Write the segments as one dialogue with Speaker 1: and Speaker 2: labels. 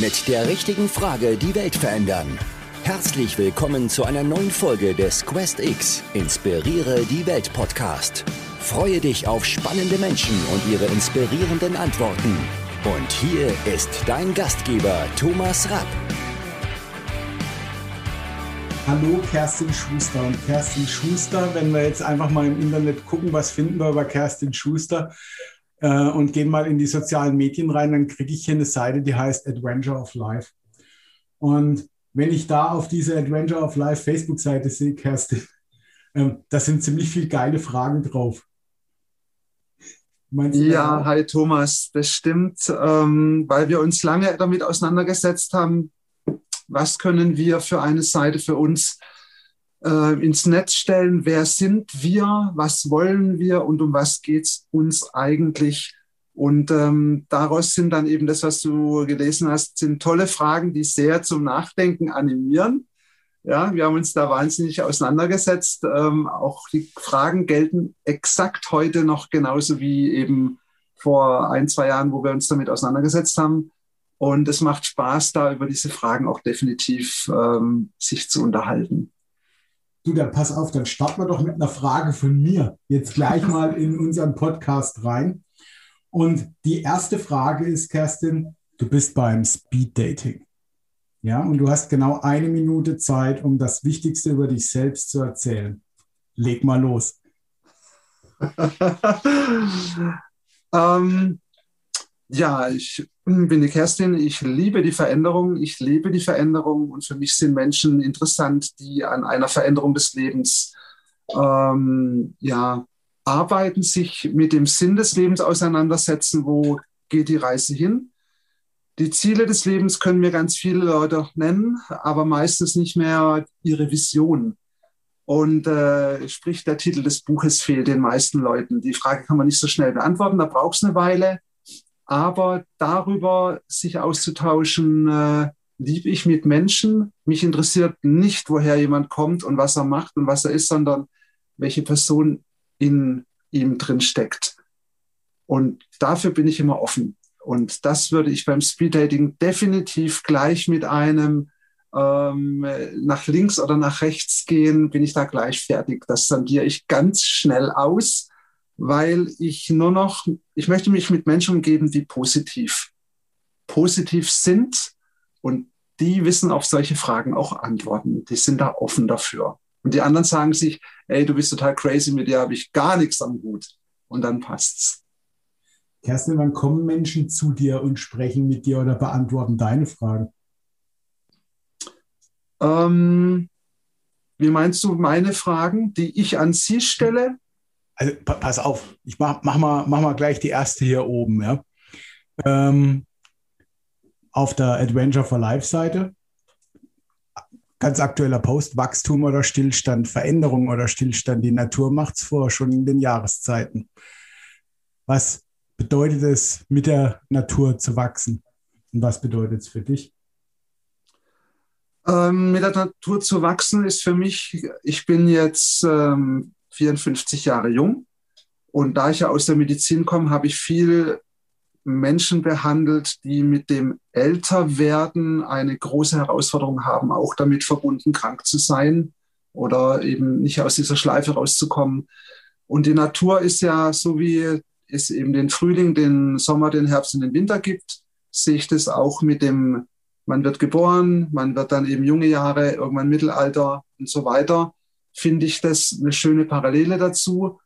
Speaker 1: Mit der richtigen Frage die Welt verändern. Herzlich willkommen zu einer neuen Folge des Quest X Inspiriere die Welt Podcast. Freue dich auf spannende Menschen und ihre inspirierenden Antworten. Und hier ist dein Gastgeber Thomas Rapp.
Speaker 2: Hallo Kerstin Schuster und Kerstin Schuster, wenn wir jetzt einfach mal im Internet gucken, was finden wir über Kerstin Schuster äh, und gehen mal in die sozialen Medien rein, dann kriege ich hier eine Seite, die heißt Adventure of Life. Und wenn ich da auf diese Adventure of Life Facebook-Seite sehe, Kerstin, äh, da sind ziemlich viele geile Fragen drauf.
Speaker 3: ja, hi Thomas, das stimmt, ähm, weil wir uns lange damit auseinandergesetzt haben, was können wir für eine Seite für uns äh, ins Netz stellen, wer sind wir, was wollen wir und um was geht es uns eigentlich. Und ähm, daraus sind dann eben das, was du gelesen hast, sind tolle Fragen, die sehr zum Nachdenken animieren. Ja, wir haben uns da wahnsinnig auseinandergesetzt. Ähm, auch die Fragen gelten exakt heute noch genauso wie eben vor ein, zwei Jahren, wo wir uns damit auseinandergesetzt haben. Und es macht Spaß, da über diese Fragen auch definitiv ähm, sich zu unterhalten.
Speaker 2: Du, dann pass auf, dann starten wir doch mit einer Frage von mir jetzt gleich mal in unseren Podcast rein. Und die erste Frage ist, Kerstin, du bist beim Speed Dating. Ja, und du hast genau eine Minute Zeit, um das Wichtigste über dich selbst zu erzählen. Leg mal los.
Speaker 3: ähm, ja, ich bin die Kerstin. Ich liebe die Veränderung. Ich lebe die Veränderung. Und für mich sind Menschen interessant, die an einer Veränderung des Lebens ähm, ja, arbeiten, sich mit dem Sinn des Lebens auseinandersetzen. Wo geht die Reise hin? Die Ziele des Lebens können mir ganz viele Leute nennen, aber meistens nicht mehr ihre Vision. Und äh, sprich, der Titel des Buches fehlt den meisten Leuten. Die Frage kann man nicht so schnell beantworten, da braucht es eine Weile. Aber darüber sich auszutauschen, äh, liebe ich mit Menschen. Mich interessiert nicht, woher jemand kommt und was er macht und was er ist, sondern welche Person in ihm drin steckt. Und dafür bin ich immer offen. Und das würde ich beim Speeddating definitiv gleich mit einem ähm, nach links oder nach rechts gehen, bin ich da gleich fertig. Das sondiere ich ganz schnell aus weil ich nur noch, ich möchte mich mit Menschen umgeben, die positiv, positiv sind und die wissen auf solche Fragen auch Antworten. Die sind da offen dafür. Und die anderen sagen sich, ey, du bist total crazy, mit dir habe ich gar nichts am Hut. Und dann passt's.
Speaker 2: Kerstin, wann kommen Menschen zu dir und sprechen mit dir oder beantworten deine Fragen?
Speaker 3: Ähm, wie meinst du meine Fragen, die ich an sie stelle?
Speaker 2: Also pass auf, ich mach, mach, mal, mach mal gleich die erste hier oben. Ja? Ähm, auf der Adventure for Life Seite, ganz aktueller Post, Wachstum oder Stillstand, Veränderung oder Stillstand, die Natur macht es vor, schon in den Jahreszeiten. Was bedeutet es, mit der Natur zu wachsen? Und was bedeutet es für dich?
Speaker 3: Ähm, mit der Natur zu wachsen ist für mich, ich bin jetzt ähm, 54 Jahre jung. Und da ich ja aus der Medizin komme, habe ich viel Menschen behandelt, die mit dem Älterwerden eine große Herausforderung haben, auch damit verbunden, krank zu sein oder eben nicht aus dieser Schleife rauszukommen. Und die Natur ist ja so wie es eben den Frühling, den Sommer, den Herbst und den Winter gibt, sehe ich das auch mit dem, man wird geboren, man wird dann eben junge Jahre, irgendwann Mittelalter und so weiter finde ich das eine schöne Parallele dazu.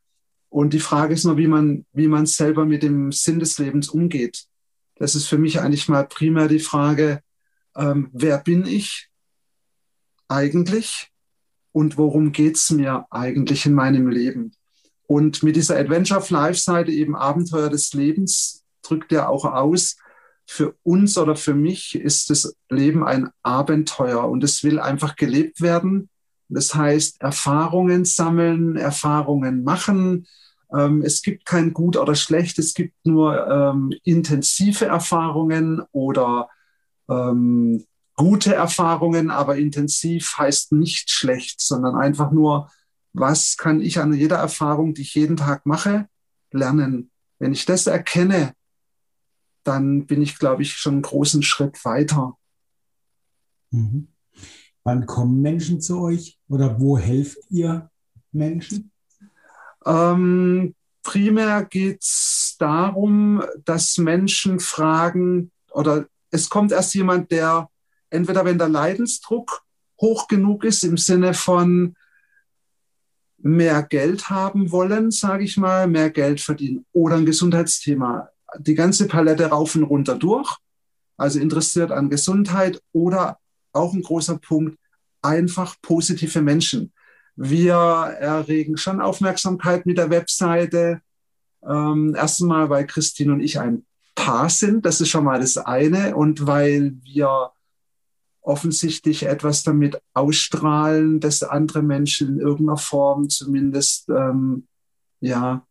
Speaker 3: Und die Frage ist nur, wie man, wie man selber mit dem Sinn des Lebens umgeht. Das ist für mich eigentlich mal primär die Frage, ähm, wer bin ich eigentlich und worum geht's mir eigentlich in meinem Leben? Und mit dieser Adventure of Life Seite eben Abenteuer des Lebens drückt er auch aus, für uns oder für mich ist das Leben ein Abenteuer und es will einfach gelebt werden das heißt, Erfahrungen sammeln, Erfahrungen machen. Ähm, es gibt kein Gut oder Schlecht, es gibt nur ähm, intensive Erfahrungen oder ähm, gute Erfahrungen, aber intensiv heißt nicht schlecht, sondern einfach nur, was kann ich an jeder Erfahrung, die ich jeden Tag mache, lernen. Wenn ich das erkenne, dann bin ich, glaube ich, schon einen großen Schritt weiter.
Speaker 2: Mhm. Wann kommen Menschen zu euch oder wo helft ihr Menschen?
Speaker 3: Ähm, primär geht es darum, dass Menschen fragen oder es kommt erst jemand, der entweder wenn der Leidensdruck hoch genug ist im Sinne von mehr Geld haben wollen, sage ich mal, mehr Geld verdienen oder ein Gesundheitsthema. Die ganze Palette rauf und runter durch, also interessiert an Gesundheit oder auch ein großer Punkt, einfach positive Menschen. Wir erregen schon Aufmerksamkeit mit der Webseite. Ähm, erstmal, weil Christine und ich ein Paar sind, das ist schon mal das eine. Und weil wir offensichtlich etwas damit ausstrahlen, dass andere Menschen in irgendeiner Form zumindest ähm, ja,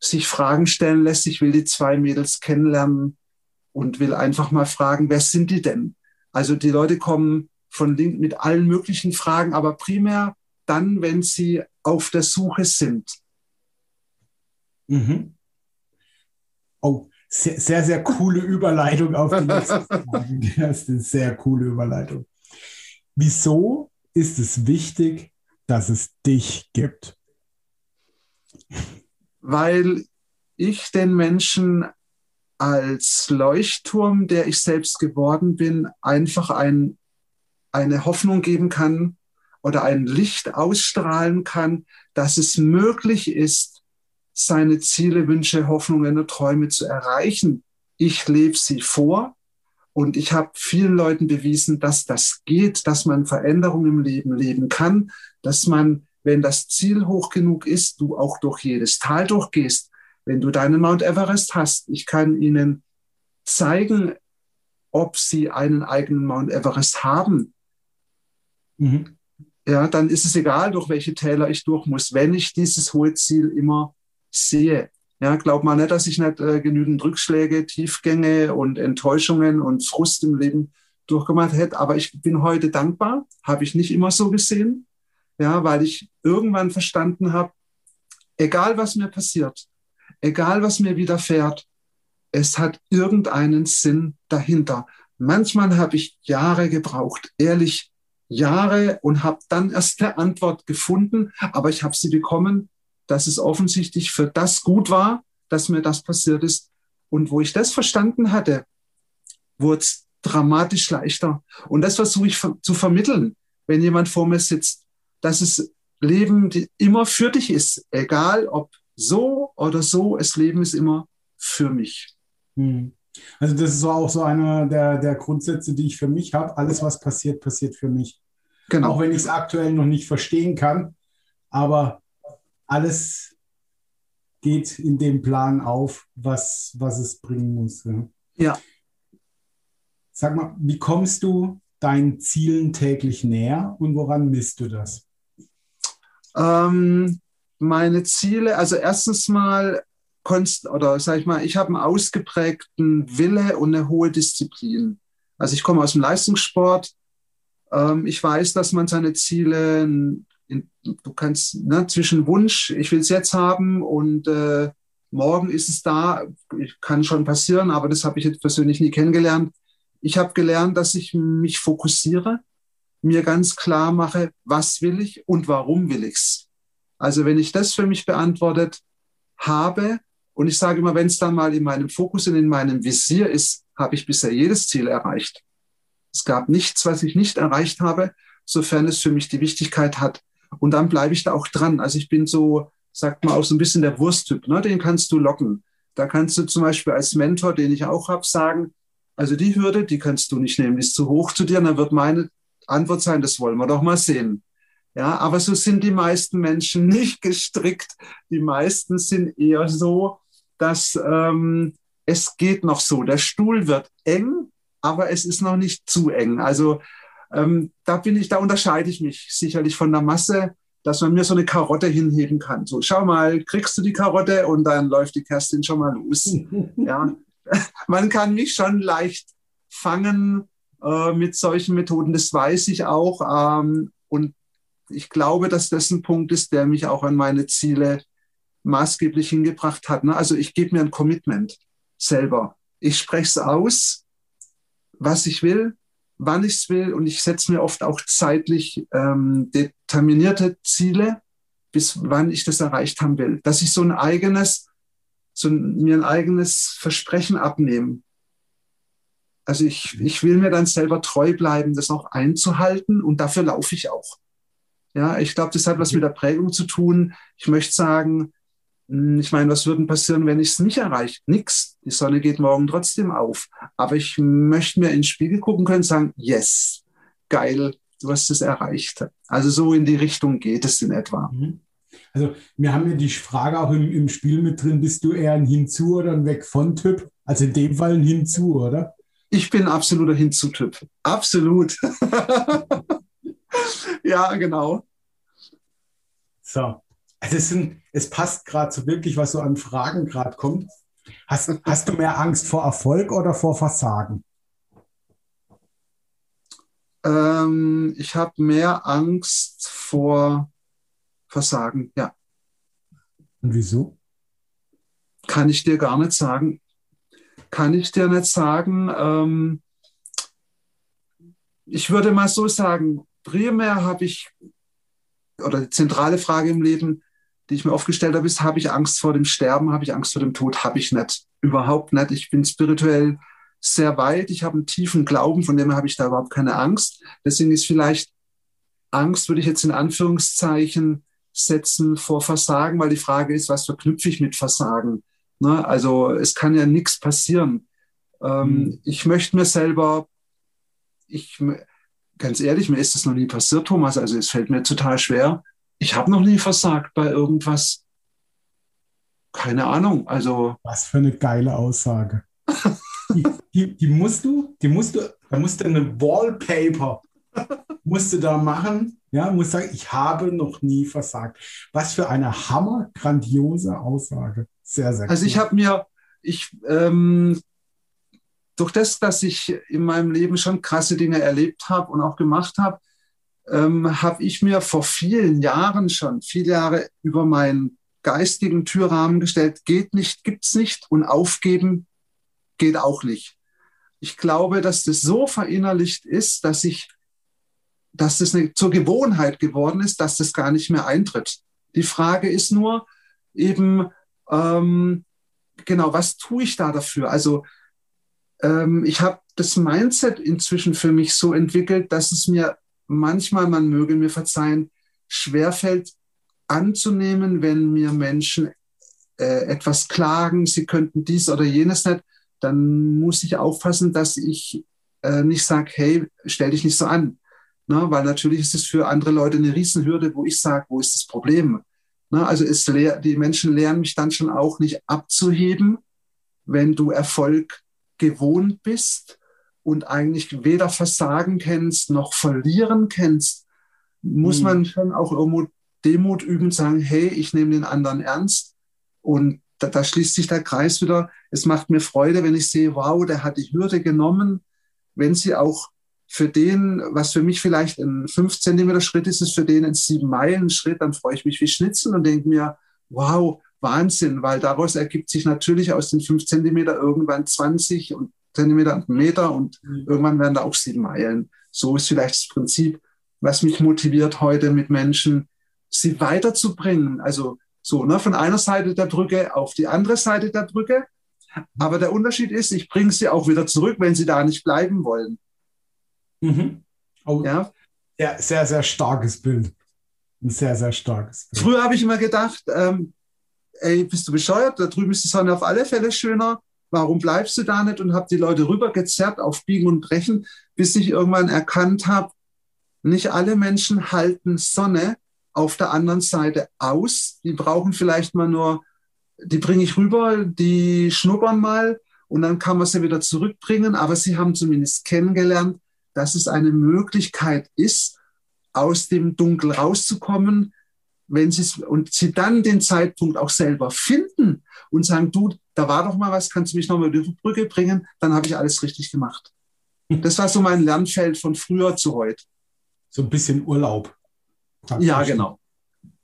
Speaker 3: sich Fragen stellen lässt. Ich will die zwei Mädels kennenlernen und will einfach mal fragen, wer sind die denn? Also die Leute kommen von Link mit allen möglichen Fragen, aber primär dann, wenn sie auf der Suche sind.
Speaker 2: Mhm. Oh, sehr, sehr, sehr coole Überleitung auf die nächste Frage. Das ist eine sehr coole Überleitung. Wieso ist es wichtig, dass es dich gibt?
Speaker 3: Weil ich den Menschen als Leuchtturm, der ich selbst geworden bin, einfach ein, eine Hoffnung geben kann oder ein Licht ausstrahlen kann, dass es möglich ist, seine Ziele, Wünsche, Hoffnungen und Träume zu erreichen. Ich lebe sie vor und ich habe vielen Leuten bewiesen, dass das geht, dass man Veränderungen im Leben leben kann, dass man, wenn das Ziel hoch genug ist, du auch durch jedes Tal durchgehst wenn du deinen Mount Everest hast, ich kann Ihnen zeigen, ob Sie einen eigenen Mount Everest haben. Mhm. Ja, dann ist es egal, durch welche Täler ich durch muss, wenn ich dieses hohe Ziel immer sehe. Ja, glaub mal nicht, dass ich nicht äh, genügend Rückschläge, Tiefgänge und Enttäuschungen und Frust im Leben durchgemacht hätte. Aber ich bin heute dankbar, habe ich nicht immer so gesehen. Ja, weil ich irgendwann verstanden habe, egal was mir passiert, egal was mir widerfährt, es hat irgendeinen Sinn dahinter. Manchmal habe ich Jahre gebraucht, ehrlich Jahre und habe dann erst eine Antwort gefunden, aber ich habe sie bekommen, dass es offensichtlich für das gut war, dass mir das passiert ist. Und wo ich das verstanden hatte, wurde es dramatisch leichter. Und das versuche ich zu vermitteln, wenn jemand vor mir sitzt, dass es Leben immer für dich ist, egal ob so oder so, das Leben ist immer für mich.
Speaker 2: Hm. Also das ist auch so einer der, der Grundsätze, die ich für mich habe. Alles, was passiert, passiert für mich. Genau. Auch wenn ich es aktuell noch nicht verstehen kann, aber alles geht in dem Plan auf, was, was es bringen muss. Ja.
Speaker 3: ja.
Speaker 2: Sag mal, wie kommst du deinen Zielen täglich näher und woran misst du das?
Speaker 3: Ähm, meine Ziele, also erstens mal, oder sag ich mal, ich habe einen ausgeprägten Wille und eine hohe Disziplin. Also ich komme aus dem Leistungssport. Ähm, ich weiß, dass man seine Ziele, in, du kannst ne, zwischen Wunsch, ich will es jetzt haben und äh, morgen ist es da, kann schon passieren, aber das habe ich jetzt persönlich nie kennengelernt. Ich habe gelernt, dass ich mich fokussiere, mir ganz klar mache, was will ich und warum will ich es. Also wenn ich das für mich beantwortet habe, und ich sage immer, wenn es dann mal in meinem Fokus und in meinem Visier ist, habe ich bisher jedes Ziel erreicht. Es gab nichts, was ich nicht erreicht habe, sofern es für mich die Wichtigkeit hat. Und dann bleibe ich da auch dran. Also ich bin so, sagt man auch so ein bisschen der Wursttyp, ne? den kannst du locken. Da kannst du zum Beispiel als Mentor, den ich auch habe, sagen, also die Hürde, die kannst du nicht nehmen, die ist zu hoch zu dir. Und dann wird meine Antwort sein, das wollen wir doch mal sehen. Ja, aber so sind die meisten Menschen nicht gestrickt. Die meisten sind eher so, dass ähm, es geht noch so. Der Stuhl wird eng, aber es ist noch nicht zu eng. Also ähm, da bin ich, da unterscheide ich mich sicherlich von der Masse, dass man mir so eine Karotte hinheben kann. So, schau mal, kriegst du die Karotte und dann läuft die Kerstin schon mal los. ja, man kann mich schon leicht fangen äh, mit solchen Methoden. Das weiß ich auch. Ähm, und ich glaube, dass das ein Punkt ist, der mich auch an meine Ziele maßgeblich hingebracht hat. Ne? Also ich gebe mir ein Commitment selber. ich spreche es aus, was ich will, wann ich es will und ich setze mir oft auch zeitlich ähm, determinierte Ziele, bis wann ich das erreicht haben will. Dass ich so ein eigenes, so ein, mir ein eigenes Versprechen abnehme. Also ich, ich will mir dann selber treu bleiben, das auch einzuhalten und dafür laufe ich auch. Ja, ich glaube, das hat was mit der Prägung zu tun. Ich möchte sagen, hm, ich meine, was würde passieren, wenn ich es nicht erreiche? Nix. Die Sonne geht morgen trotzdem auf. Aber ich möchte mir ins Spiegel gucken können und sagen, yes, geil, du hast es erreicht. Also so in die Richtung geht es in etwa. Mhm.
Speaker 2: Also wir haben ja die Frage auch im, im Spiel mit drin, bist du eher ein Hinzu oder ein Weg von Typ? Also in dem Fall ein Hinzu, oder?
Speaker 3: Ich bin absoluter Hinzu-Typ. Absolut. ja, genau.
Speaker 2: So. Also es, sind, es passt gerade so wirklich, was so an Fragen gerade kommt. Hast, hast du mehr Angst vor Erfolg oder vor Versagen?
Speaker 3: Ähm, ich habe mehr Angst vor Versagen, ja.
Speaker 2: Und wieso?
Speaker 3: Kann ich dir gar nicht sagen. Kann ich dir nicht sagen. Ähm, ich würde mal so sagen, primär habe ich, oder die zentrale Frage im Leben, die ich mir aufgestellt habe, ist, habe ich Angst vor dem Sterben, habe ich Angst vor dem Tod? Habe ich nicht. Überhaupt nicht. Ich bin spirituell sehr weit. Ich habe einen tiefen Glauben, von dem habe ich da überhaupt keine Angst. Deswegen ist vielleicht Angst, würde ich jetzt in Anführungszeichen setzen vor Versagen, weil die Frage ist, was verknüpfe ich mit Versagen? Ne? Also es kann ja nichts passieren. Ähm, mhm. Ich möchte mir selber, ich, ganz ehrlich, mir ist das noch nie passiert, Thomas. Also es fällt mir total schwer, ich habe noch nie versagt bei irgendwas. Keine Ahnung. Also.
Speaker 2: Was für eine geile Aussage. die, die, die, musst du, die musst du, da musst du eine Wallpaper musst du da machen. Ja, muss sagen, ich habe noch nie versagt. Was für eine hammer grandiose Aussage. Sehr, sehr.
Speaker 3: Also cool. ich habe mir, ich ähm, durch das, dass ich in meinem Leben schon krasse Dinge erlebt habe und auch gemacht habe, ähm, habe ich mir vor vielen Jahren schon, viele Jahre über meinen geistigen Türrahmen gestellt, geht nicht, gibt's nicht und aufgeben geht auch nicht. Ich glaube, dass das so verinnerlicht ist, dass ich, dass das eine, zur Gewohnheit geworden ist, dass das gar nicht mehr eintritt. Die Frage ist nur eben, ähm, genau, was tue ich da dafür? Also ähm, ich habe das Mindset inzwischen für mich so entwickelt, dass es mir manchmal, man möge mir verzeihen, schwerfällt anzunehmen, wenn mir Menschen äh, etwas klagen, sie könnten dies oder jenes nicht, dann muss ich aufpassen, dass ich äh, nicht sage, hey, stell dich nicht so an. Ne? Weil natürlich ist es für andere Leute eine Riesenhürde, wo ich sage, wo ist das Problem? Ne? Also es die Menschen lernen mich dann schon auch nicht abzuheben, wenn du Erfolg gewohnt bist und eigentlich weder Versagen kennst noch Verlieren kennst, muss mhm. man schon auch irgendwo Demut üben sagen, hey, ich nehme den anderen ernst. Und da, da schließt sich der Kreis wieder. Es macht mir Freude, wenn ich sehe, wow, der hat die Hürde genommen. Wenn sie auch für den, was für mich vielleicht ein 5 Zentimeter Schritt ist, ist für den ein 7 Meilen Schritt, dann freue ich mich wie Schnitzel und denke mir, wow, Wahnsinn, weil daraus ergibt sich natürlich aus den 5 Zentimeter irgendwann 20 und Zentimeter und Meter und mhm. irgendwann werden da auch sieben Meilen. So ist vielleicht das Prinzip, was mich motiviert heute mit Menschen, sie weiterzubringen. Also so, ne, von einer Seite der Brücke auf die andere Seite der Brücke. Aber der Unterschied ist, ich bringe sie auch wieder zurück, wenn sie da nicht bleiben wollen.
Speaker 2: Mhm. Oh, ja? ja, sehr, sehr starkes Bild. Ein sehr, sehr starkes
Speaker 3: Bild. Früher habe ich immer gedacht, ähm, ey, bist du bescheuert? Da drüben ist die Sonne auf alle Fälle schöner warum bleibst du da nicht? Und habe die Leute rübergezerrt auf Biegen und Brechen, bis ich irgendwann erkannt habe, nicht alle Menschen halten Sonne auf der anderen Seite aus. Die brauchen vielleicht mal nur, die bringe ich rüber, die schnuppern mal und dann kann man sie wieder zurückbringen. Aber sie haben zumindest kennengelernt, dass es eine Möglichkeit ist, aus dem Dunkel rauszukommen, wenn sie und sie dann den Zeitpunkt auch selber finden und sagen, du, da war doch mal was, kannst du mich nochmal über die Brücke bringen, dann habe ich alles richtig gemacht. Das war so mein Lernfeld von früher zu heute.
Speaker 2: So ein bisschen Urlaub.
Speaker 3: Ja, genau.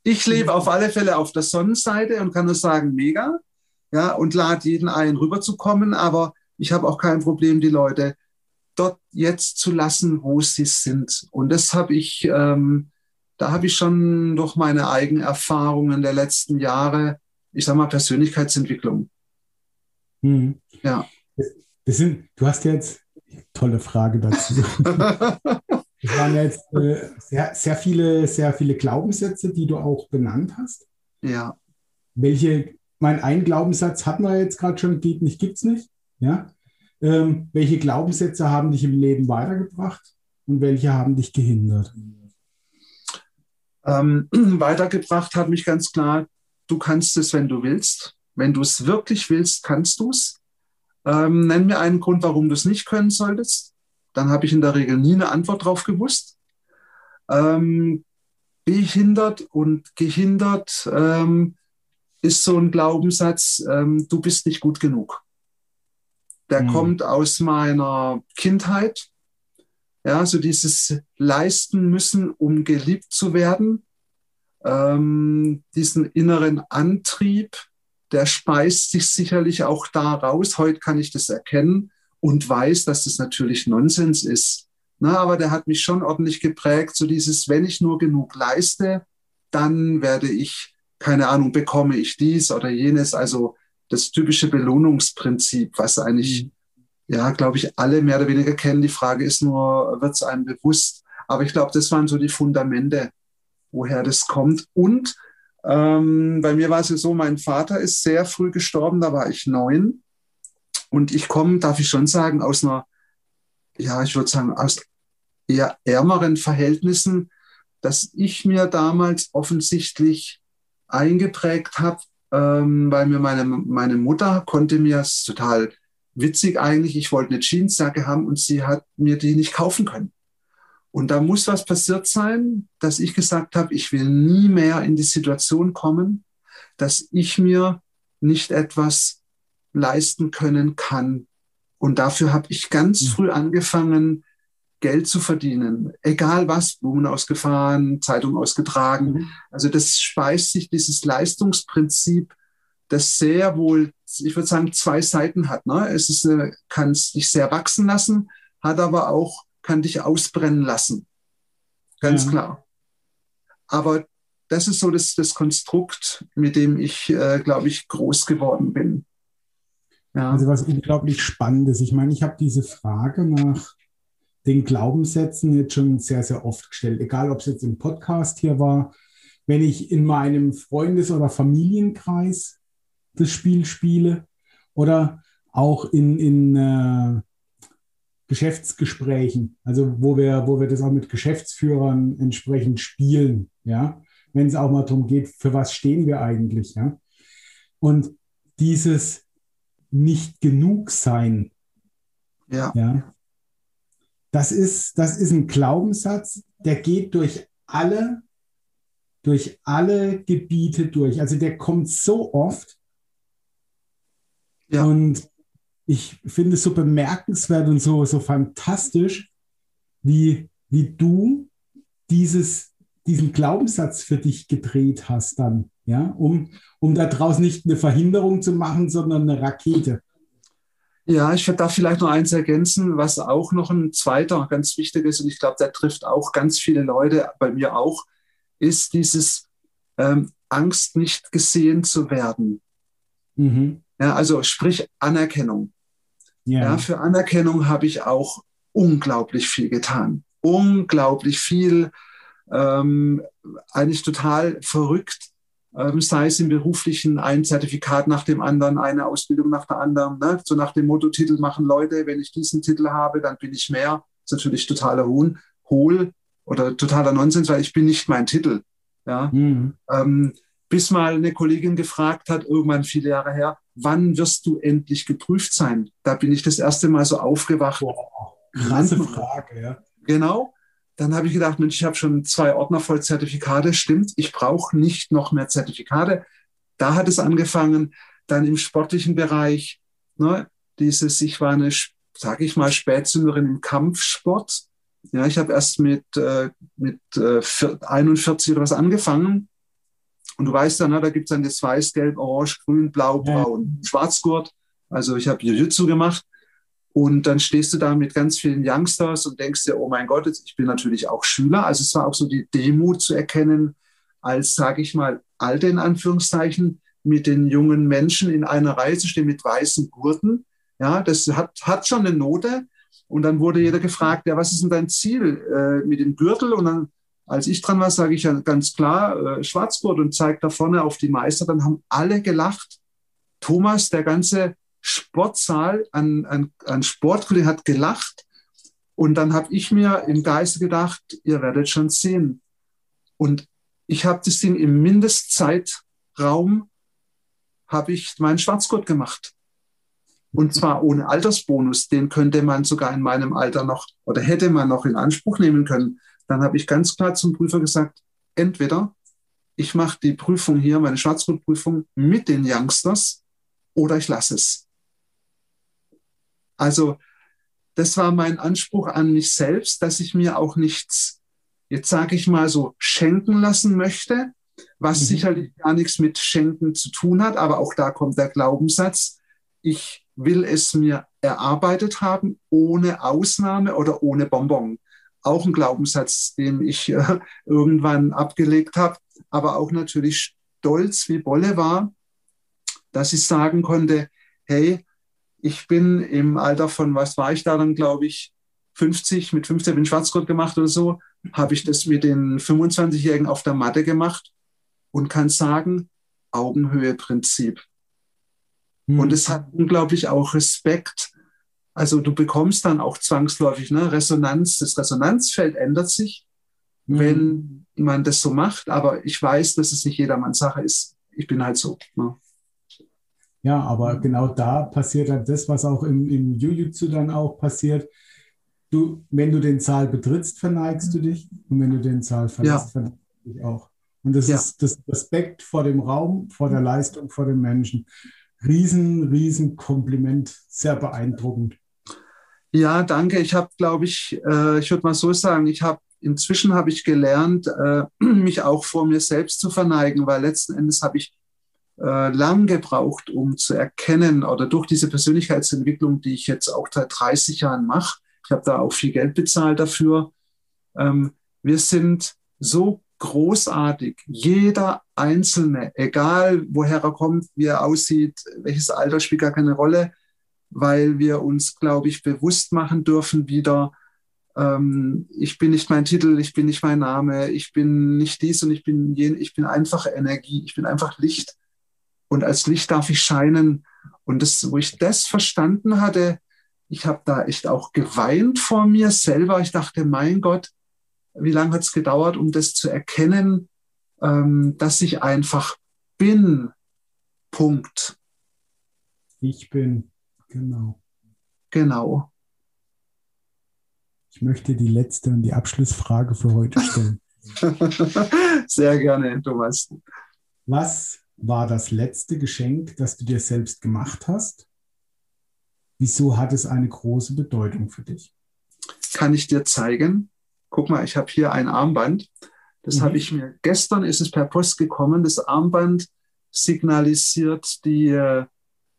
Speaker 3: Ich lebe auf alle Fälle auf der Sonnenseite und kann nur sagen, mega. Ja, und lade jeden ein, rüberzukommen. Aber Ich habe auch kein Problem, die Leute dort jetzt zu lassen, wo sie sind. Und das habe ich, ähm, da habe ich schon durch meine eigenen Erfahrungen der letzten Jahre, ich sage mal, Persönlichkeitsentwicklung.
Speaker 2: Hm. Ja. Das sind, du hast jetzt tolle Frage dazu. Es waren jetzt äh, sehr, sehr, viele, sehr viele Glaubenssätze, die du auch benannt hast.
Speaker 3: Ja.
Speaker 2: Welche, mein ein Glaubenssatz hatten wir jetzt gerade schon, geht nicht, gibt's nicht. Ja. Ähm, welche Glaubenssätze haben dich im Leben weitergebracht und welche haben dich gehindert?
Speaker 3: Ähm, weitergebracht hat mich ganz klar, du kannst es, wenn du willst. Wenn du es wirklich willst, kannst du es. Ähm, nenn mir einen Grund, warum du es nicht können solltest. Dann habe ich in der Regel nie eine Antwort drauf gewusst. Ähm, behindert und gehindert ähm, ist so ein Glaubenssatz, ähm, du bist nicht gut genug. Der mhm. kommt aus meiner Kindheit. Ja, so dieses leisten müssen, um geliebt zu werden. Ähm, diesen inneren Antrieb, der speist sich sicherlich auch daraus. Heute kann ich das erkennen und weiß, dass das natürlich Nonsens ist. Na, aber der hat mich schon ordentlich geprägt, so dieses, wenn ich nur genug leiste, dann werde ich, keine Ahnung, bekomme ich dies oder jenes. Also das typische Belohnungsprinzip, was eigentlich, mhm. Ja, glaube ich, alle mehr oder weniger kennen. Die Frage ist nur, wird es einem bewusst? Aber ich glaube, das waren so die Fundamente, woher das kommt. Und ähm, bei mir war es ja so, mein Vater ist sehr früh gestorben, da war ich neun. Und ich komme, darf ich schon sagen, aus einer, ja, ich würde sagen, aus eher ärmeren Verhältnissen, dass ich mir damals offensichtlich eingeprägt habe, ähm, weil mir meine, meine Mutter konnte mir, es total witzig eigentlich, ich wollte eine Jeansjacke haben und sie hat mir die nicht kaufen können. Und da muss was passiert sein, dass ich gesagt habe, ich will nie mehr in die Situation kommen, dass ich mir nicht etwas leisten können kann. Und dafür habe ich ganz mhm. früh angefangen, Geld zu verdienen. Egal was, Blumen ausgefahren, Zeitung ausgetragen. Mhm. Also das speist sich dieses Leistungsprinzip, das sehr wohl, ich würde sagen, zwei Seiten hat. Ne? Es ist, kann dich sehr wachsen lassen, hat aber auch, kann dich ausbrennen lassen. Ganz ja. klar. Aber das ist so das, das Konstrukt, mit dem ich, äh, glaube ich, groß geworden bin.
Speaker 2: Ja. Also was unglaublich Spannendes. Ich meine, ich habe diese Frage nach den Glaubenssätzen jetzt schon sehr, sehr oft gestellt. Egal, ob es jetzt im Podcast hier war, wenn ich in meinem Freundes- oder Familienkreis das Spiel spiele oder auch in, in äh, Geschäftsgesprächen, also wo wir, wo wir das auch mit Geschäftsführern entsprechend spielen, ja, wenn es auch mal darum geht, für was stehen wir eigentlich, ja. Und dieses nicht genug sein,
Speaker 3: ja.
Speaker 2: ja das ist, das ist ein Glaubenssatz, der geht durch alle, durch alle Gebiete durch. Also der kommt so oft. Ja. Und ich finde es so bemerkenswert und so, so fantastisch, wie, wie du dieses, diesen Glaubenssatz für dich gedreht hast dann, ja, um, um daraus nicht eine Verhinderung zu machen, sondern eine Rakete.
Speaker 3: Ja, ich darf vielleicht noch eins ergänzen, was auch noch ein zweiter ganz wichtig ist, und ich glaube, der trifft auch ganz viele Leute, bei mir auch, ist dieses ähm, Angst, nicht gesehen zu werden. Mhm. Ja, also sprich Anerkennung. Yeah. Ja, für Anerkennung habe ich auch unglaublich viel getan. Unglaublich viel. Ähm, eigentlich total verrückt ähm, sei es im beruflichen ein Zertifikat nach dem anderen, eine Ausbildung nach der anderen, ne? so nach dem Motto Titel machen Leute, wenn ich diesen Titel habe, dann bin ich mehr. Das ist natürlich totaler Hohn, hohl oder totaler Nonsens, weil ich bin nicht mein Titel. Ja? Mhm. Ähm, bis mal eine Kollegin gefragt hat, irgendwann viele Jahre her, wann wirst du endlich geprüft sein? Da bin ich das erste Mal so aufgewacht. Boah,
Speaker 2: krasse Frage, ja.
Speaker 3: Genau. Dann habe ich gedacht, Mensch, ich habe schon zwei Ordner voll Zertifikate. Stimmt, ich brauche nicht noch mehr Zertifikate. Da hat es angefangen. Dann im sportlichen Bereich, ne, dieses, ich war eine, sage ich mal, Spätzünderin im Kampfsport. Ja, ich habe erst mit, äh, mit äh, 41 oder was angefangen. Und du weißt dann, ne, da gibt es dann das Weiß, Gelb, Orange, Grün, Blau, Braun, ja. Schwarzgurt. Also ich habe Jiu-Jitsu gemacht. Und dann stehst du da mit ganz vielen Youngsters und denkst dir, oh mein Gott, ich bin natürlich auch Schüler. Also es war auch so die Demut zu erkennen, als, sage ich mal, alte in Anführungszeichen, mit den jungen Menschen in einer Reihe zu stehen mit weißen Gurten. Ja, das hat, hat schon eine Note. Und dann wurde jeder gefragt, ja, was ist denn dein Ziel äh, mit dem Gürtel? Und dann, als ich dran war, sage ich ja ganz klar, äh, Schwarzgurt und zeigt da vorne auf die Meister. Dann haben alle gelacht. Thomas, der ganze Sportsaal an, an, an Sportkollegen hat gelacht. Und dann habe ich mir im Geiste gedacht, ihr werdet schon sehen. Und ich habe das Ding im Mindestzeitraum, habe ich meinen Schwarzgurt gemacht. Und zwar ohne Altersbonus. Den könnte man sogar in meinem Alter noch oder hätte man noch in Anspruch nehmen können. Dann habe ich ganz klar zum Prüfer gesagt, entweder ich mache die Prüfung hier, meine Schwarzgurtprüfung mit den Youngsters oder ich lasse es. Also das war mein Anspruch an mich selbst, dass ich mir auch nichts, jetzt sage ich mal so, schenken lassen möchte, was mhm. sicherlich gar nichts mit Schenken zu tun hat, aber auch da kommt der Glaubenssatz, ich will es mir erarbeitet haben, ohne Ausnahme oder ohne Bonbon. Auch ein Glaubenssatz, den ich äh, irgendwann abgelegt habe, aber auch natürlich stolz wie Bolle war, dass ich sagen konnte, hey, ich bin im Alter von, was war ich da dann, glaube ich, 50, mit 15 bin ich Schwarzgurt gemacht oder so, habe ich das mit den 25-Jährigen auf der Matte gemacht und kann sagen, Augenhöhe-Prinzip. Mhm. Und es hat unglaublich auch Respekt. Also du bekommst dann auch zwangsläufig ne, Resonanz. Das Resonanzfeld ändert sich, mhm. wenn man das so macht. Aber ich weiß, dass es nicht jedermanns Sache ist. Ich bin halt so. Ne?
Speaker 2: Ja, aber genau da passiert dann das, was auch im, im Jiu-Jitsu dann auch passiert. Du, wenn du den Zahl betrittst, verneigst du dich. Und wenn du den Zahl verlässt, ja. verneigst du dich auch. Und das ja. ist das Respekt vor dem Raum, vor der Leistung, vor dem Menschen riesen, riesen Kompliment. Sehr beeindruckend.
Speaker 3: Ja, danke. Ich habe, glaube ich, äh, ich würde mal so sagen, ich habe inzwischen habe ich gelernt, äh, mich auch vor mir selbst zu verneigen, weil letzten Endes habe ich äh, lang gebraucht, um zu erkennen oder durch diese Persönlichkeitsentwicklung, die ich jetzt auch seit 30 Jahren mache, ich habe da auch viel Geld bezahlt dafür. Ähm, wir sind so großartig. Jeder Einzelne, egal woher er kommt, wie er aussieht, welches Alter spielt gar keine Rolle, weil wir uns, glaube ich, bewusst machen dürfen wieder, ähm, ich bin nicht mein Titel, ich bin nicht mein Name, ich bin nicht dies und ich bin jen, ich bin einfache Energie, ich bin einfach Licht. Und als Licht darf ich scheinen. Und das, wo ich das verstanden hatte, ich habe da echt auch geweint vor mir selber. Ich dachte, mein Gott, wie lange hat es gedauert, um das zu erkennen, ähm, dass ich einfach bin. Punkt.
Speaker 2: Ich bin, genau.
Speaker 3: Genau.
Speaker 2: Ich möchte die letzte und die Abschlussfrage für heute stellen.
Speaker 3: Sehr gerne, Thomas.
Speaker 2: Was war das letzte Geschenk, das du dir selbst gemacht hast? Wieso hat es eine große Bedeutung für dich?
Speaker 3: Kann ich dir zeigen? guck mal, ich habe hier ein Armband. Das mhm. habe ich mir, gestern ist es per Post gekommen. Das Armband signalisiert, die äh,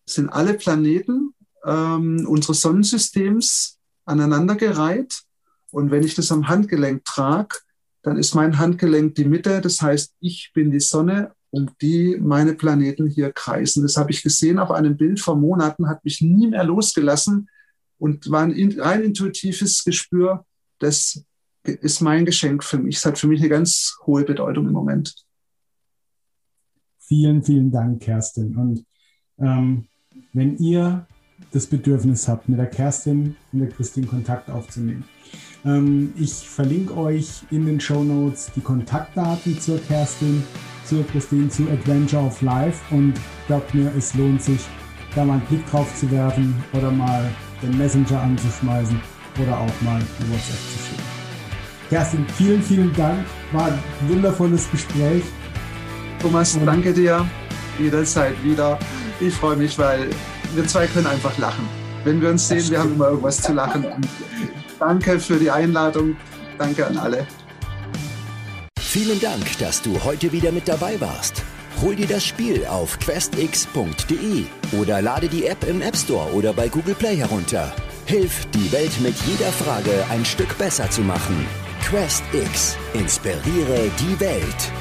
Speaker 3: sind alle Planeten ähm, unseres Sonnensystems aneinandergereiht. Und wenn ich das am Handgelenk trage, dann ist mein Handgelenk die Mitte. Das heißt, ich bin die Sonne, um die meine Planeten hier kreisen. Das habe ich gesehen auf einem Bild vor Monaten, hat mich nie mehr losgelassen und war ein rein intuitives Gespür, das ist mein Geschenk für mich. Es hat für mich eine ganz hohe Bedeutung im Moment.
Speaker 2: Vielen, vielen Dank, Kerstin. Und ähm, wenn ihr das Bedürfnis habt, mit der Kerstin und der Christine Kontakt aufzunehmen, ähm, ich verlinke euch in den Show Notes die Kontaktdaten zur Kerstin, zur Christine, zu Adventure of Life und glaubt mir, es lohnt sich, da mal einen Blick drauf zu werfen oder mal den Messenger anzuschmeißen oder auch mal eine WhatsApp zu schicken. Kerstin, vielen, vielen Dank. War ein wundervolles Gespräch.
Speaker 3: Thomas, danke dir. Jederzeit wieder. Ich freue mich, weil wir zwei können einfach lachen. Wenn wir uns sehen, wir haben immer irgendwas zu lachen. Und danke für die Einladung. Danke an alle.
Speaker 1: Vielen Dank, dass du heute wieder mit dabei warst. Hol dir das Spiel auf questx.de oder lade die App im App Store oder bei Google Play herunter. Hilf, die Welt mit jeder Frage ein Stück besser zu machen. Quest X. Inspiriere die Welt.